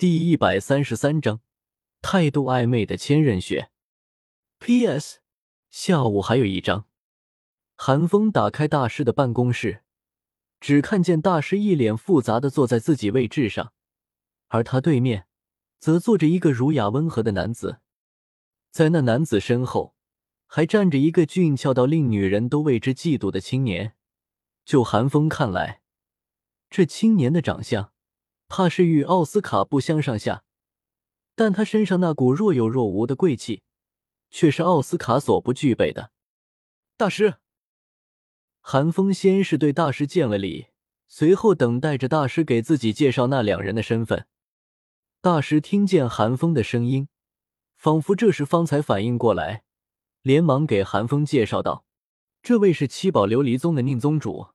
第一百三十三章，态度暧昧的千仞雪。P.S. 下午还有一章。韩风打开大师的办公室，只看见大师一脸复杂的坐在自己位置上，而他对面则坐着一个儒雅温和的男子，在那男子身后还站着一个俊俏到令女人都为之嫉妒的青年。就韩风看来，这青年的长相。怕是与奥斯卡不相上下，但他身上那股若有若无的贵气，却是奥斯卡所不具备的。大师，韩风先是对大师见了礼，随后等待着大师给自己介绍那两人的身份。大师听见韩风的声音，仿佛这时方才反应过来，连忙给韩风介绍道：“这位是七宝琉璃宗的宁宗主。”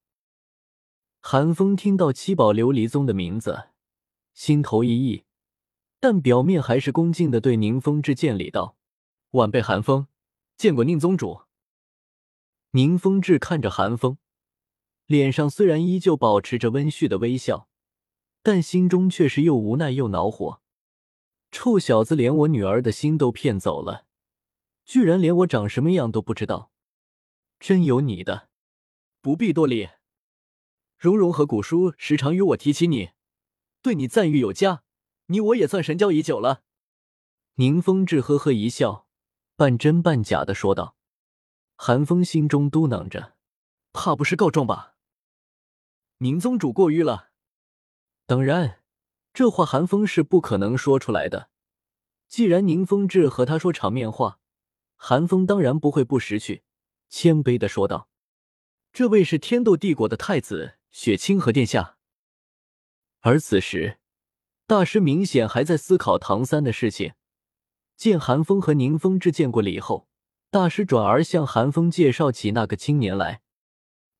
韩风听到七宝琉璃宗的名字。心头一意，但表面还是恭敬的对宁风致见礼道：“晚辈韩风见过宁宗主。”宁风致看着韩风，脸上虽然依旧保持着温煦的微笑，但心中却是又无奈又恼火。臭小子，连我女儿的心都骗走了，居然连我长什么样都不知道，真有你的！不必多礼，蓉蓉和古叔时常与我提起你。对你赞誉有加，你我也算神交已久了。宁风致呵呵一笑，半真半假的说道。韩风心中嘟囔着，怕不是告状吧？宁宗主过誉了。当然，这话韩风是不可能说出来的。既然宁风致和他说场面话，韩风当然不会不识趣，谦卑的说道：“这位是天斗帝国的太子雪清河殿下。”而此时，大师明显还在思考唐三的事情。见韩风和宁风致见过礼后，大师转而向韩风介绍起那个青年来。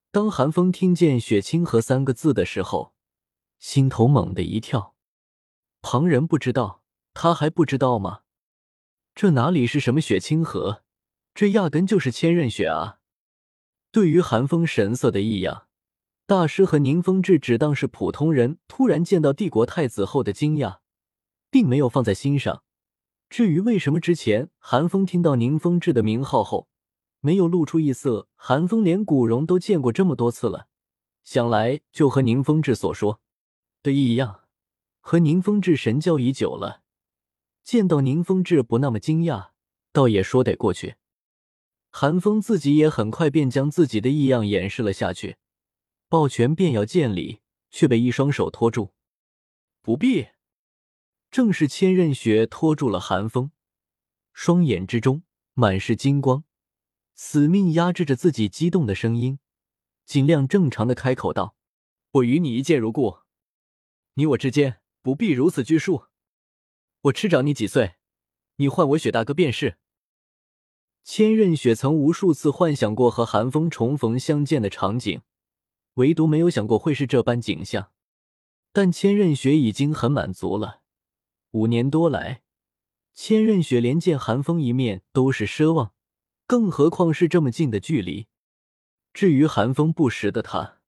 当韩风听见“雪清河”三个字的时候，心头猛地一跳。旁人不知道，他还不知道吗？这哪里是什么雪清河，这压根就是千仞雪啊！对于韩风神色的异样。大师和宁风致只当是普通人，突然见到帝国太子后的惊讶，并没有放在心上。至于为什么之前韩风听到宁风致的名号后没有露出异色，韩风连古荣都见过这么多次了，想来就和宁风致所说的异样，和宁风致神交已久了，见到宁风致不那么惊讶，倒也说得过去。韩风自己也很快便将自己的异样掩饰了下去。抱拳便要见礼，却被一双手拖住。不必。正是千仞雪拖住了寒风，双眼之中满是金光，死命压制着自己激动的声音，尽量正常的开口道：“我与你一见如故，你我之间不必如此拘束。我吃长你几岁，你唤我雪大哥便是。”千仞雪曾无数次幻想过和寒风重逢相见的场景。唯独没有想过会是这般景象，但千仞雪已经很满足了。五年多来，千仞雪连见寒风一面都是奢望，更何况是这么近的距离。至于寒风不识的他，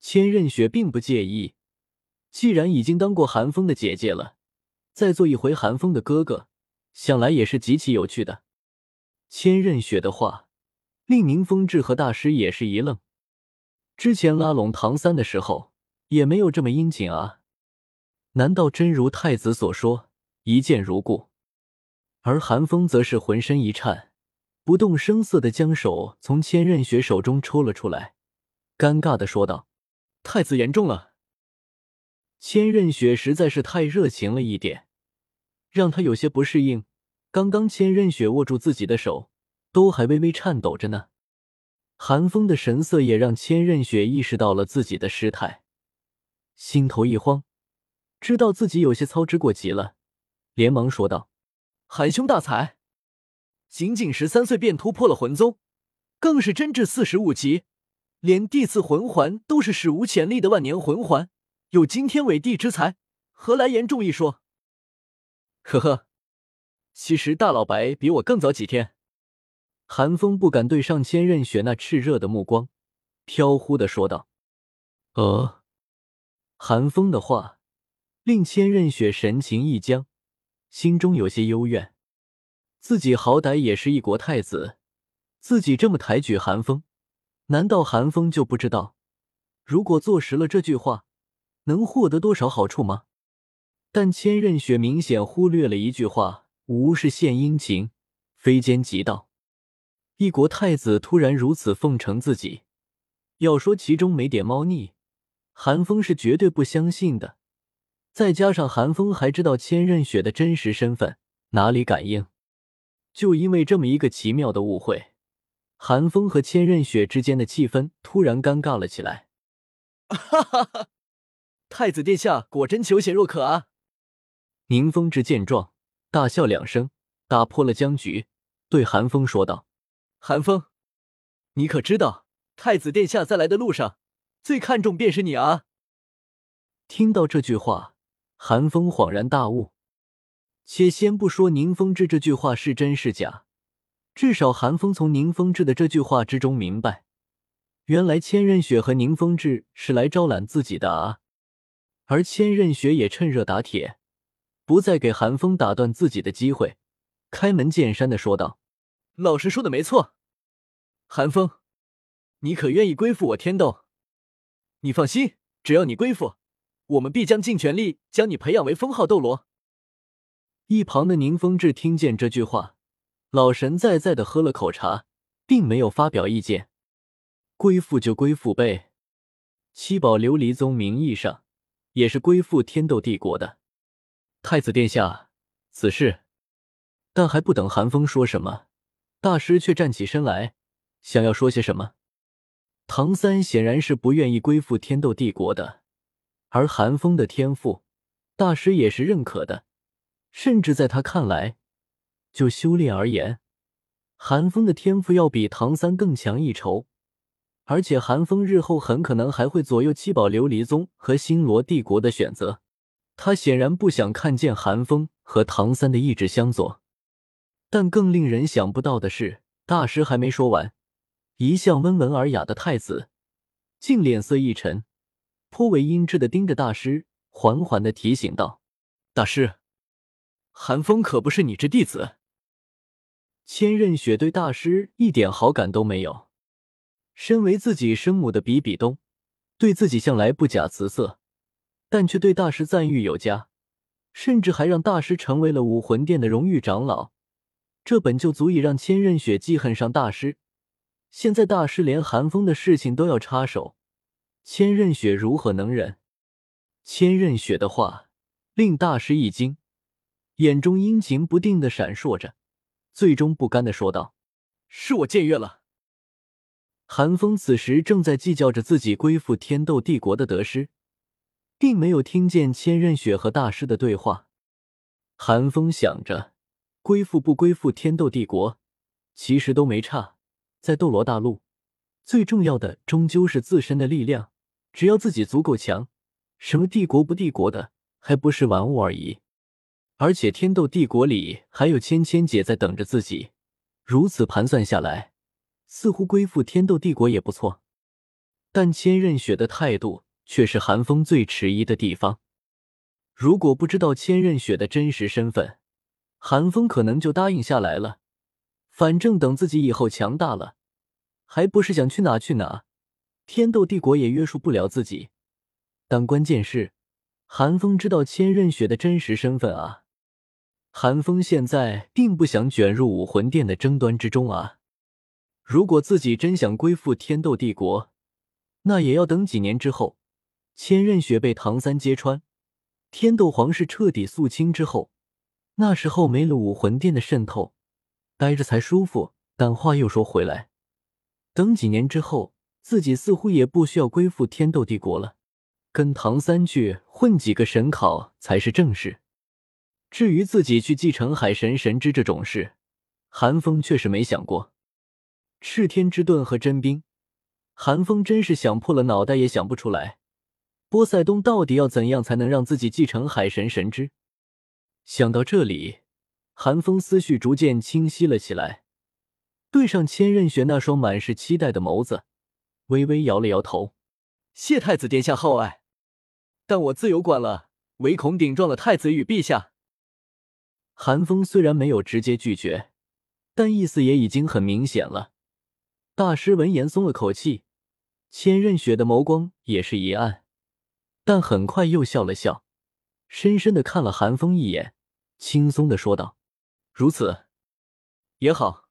千仞雪并不介意。既然已经当过寒风的姐姐了，再做一回寒风的哥哥，想来也是极其有趣的。千仞雪的话令宁风致和大师也是一愣。之前拉拢唐三的时候，也没有这么殷勤啊！难道真如太子所说，一见如故？而韩风则是浑身一颤，不动声色的将手从千仞雪手中抽了出来，尴尬的说道：“太子言重了。”千仞雪实在是太热情了一点，让他有些不适应。刚刚千仞雪握住自己的手，都还微微颤抖着呢。寒风的神色也让千仞雪意识到了自己的失态，心头一慌，知道自己有些操之过急了，连忙说道：“韩兄大才，仅仅十三岁便突破了魂宗，更是真至四十五级，连地次魂环都是史无前例的万年魂环，有惊天伟地之才，何来言重一说？”呵呵，其实大老白比我更早几天。韩风不敢对上千仞雪那炽热的目光，飘忽的说道：“呃。”韩风的话令千仞雪神情一僵，心中有些幽怨。自己好歹也是一国太子，自己这么抬举韩风，难道韩风就不知道，如果坐实了这句话，能获得多少好处吗？但千仞雪明显忽略了一句话：“无事献殷勤，非奸即盗。”一国太子突然如此奉承自己，要说其中没点猫腻，韩风是绝对不相信的。再加上韩风还知道千仞雪的真实身份，哪里敢应？就因为这么一个奇妙的误会，韩风和千仞雪之间的气氛突然尴尬了起来。哈哈哈！太子殿下果真求贤若渴啊！宁风致见状，大笑两声，打破了僵局，对韩风说道：“韩风，你可知道，太子殿下在来的路上，最看重便是你啊！”听到这句话，韩风恍然大悟。且先不说宁风致这句话是真是假，至少韩风从宁风致的这句话之中明白，原来千仞雪和宁风致是来招揽自己的啊！而千仞雪也趁热打铁，不再给韩风打断自己的机会，开门见山的说道：“老师说的没错，寒风，你可愿意归附我天斗？你放心，只要你归附，我们必将尽全力将你培养为封号斗罗。”一旁的宁风致听见这句话，老神在在的喝了口茶，并没有发表意见。归附就归附呗，七宝琉璃宗名义上也是归附天斗帝国的。太子殿下，此事……但还不等寒风说什么，大师却站起身来，想要说些什么。唐三显然是不愿意归附天斗帝国的，而韩风的天赋，大师也是认可的。甚至在他看来，就修炼而言，韩风的天赋要比唐三更强一筹。而且韩风日后很可能还会左右七宝琉璃宗和星罗帝国的选择。他显然不想看见韩风和唐三的意志相左。但更令人想不到的是，大师还没说完，一向温文尔雅的太子竟脸色一沉，颇为阴鸷的盯着大师，缓缓的提醒道：“大师。”韩风可不是你这弟子。千仞雪对大师一点好感都没有。身为自己生母的比比东，对自己向来不假辞色，但却对大师赞誉有加，甚至还让大师成为了武魂殿的荣誉长老。这本就足以让千仞雪记恨上大师。现在大师连韩风的事情都要插手，千仞雪如何能忍？千仞雪的话令大师一惊。眼中阴晴不定的闪烁着，最终不甘的说道：“是我僭越了。”韩风此时正在计较着自己归附天斗帝国的得失，并没有听见千仞雪和大师的对话。韩风想着，归附不归附天斗帝国，其实都没差。在斗罗大陆，最重要的终究是自身的力量。只要自己足够强，什么帝国不帝国的，还不是玩物而已。而且天斗帝国里还有芊芊姐在等着自己，如此盘算下来，似乎归附天斗帝国也不错。但千仞雪的态度却是寒风最迟疑的地方。如果不知道千仞雪的真实身份，寒风可能就答应下来了。反正等自己以后强大了，还不是想去哪去哪？天斗帝国也约束不了自己。但关键是，韩风知道千仞雪的真实身份啊。韩风现在并不想卷入武魂殿的争端之中啊！如果自己真想归附天斗帝国，那也要等几年之后，千仞雪被唐三揭穿，天斗皇室彻底肃清之后，那时候没了武魂殿的渗透，待着才舒服。但话又说回来，等几年之后，自己似乎也不需要归附天斗帝国了，跟唐三去混几个神考才是正事。至于自己去继承海神神之这种事，韩风却是没想过。赤天之盾和真冰，韩风真是想破了脑袋也想不出来。波塞冬到底要怎样才能让自己继承海神神之？想到这里，韩风思绪逐渐清晰了起来，对上千仞雪那双满是期待的眸子，微微摇了摇头：“谢太子殿下厚爱，但我自有管了。唯恐顶撞了太子与陛下。韩风虽然没有直接拒绝，但意思也已经很明显了。大师闻言松了口气，千仞雪的眸光也是一暗，但很快又笑了笑，深深的看了韩风一眼，轻松的说道：“如此也好。”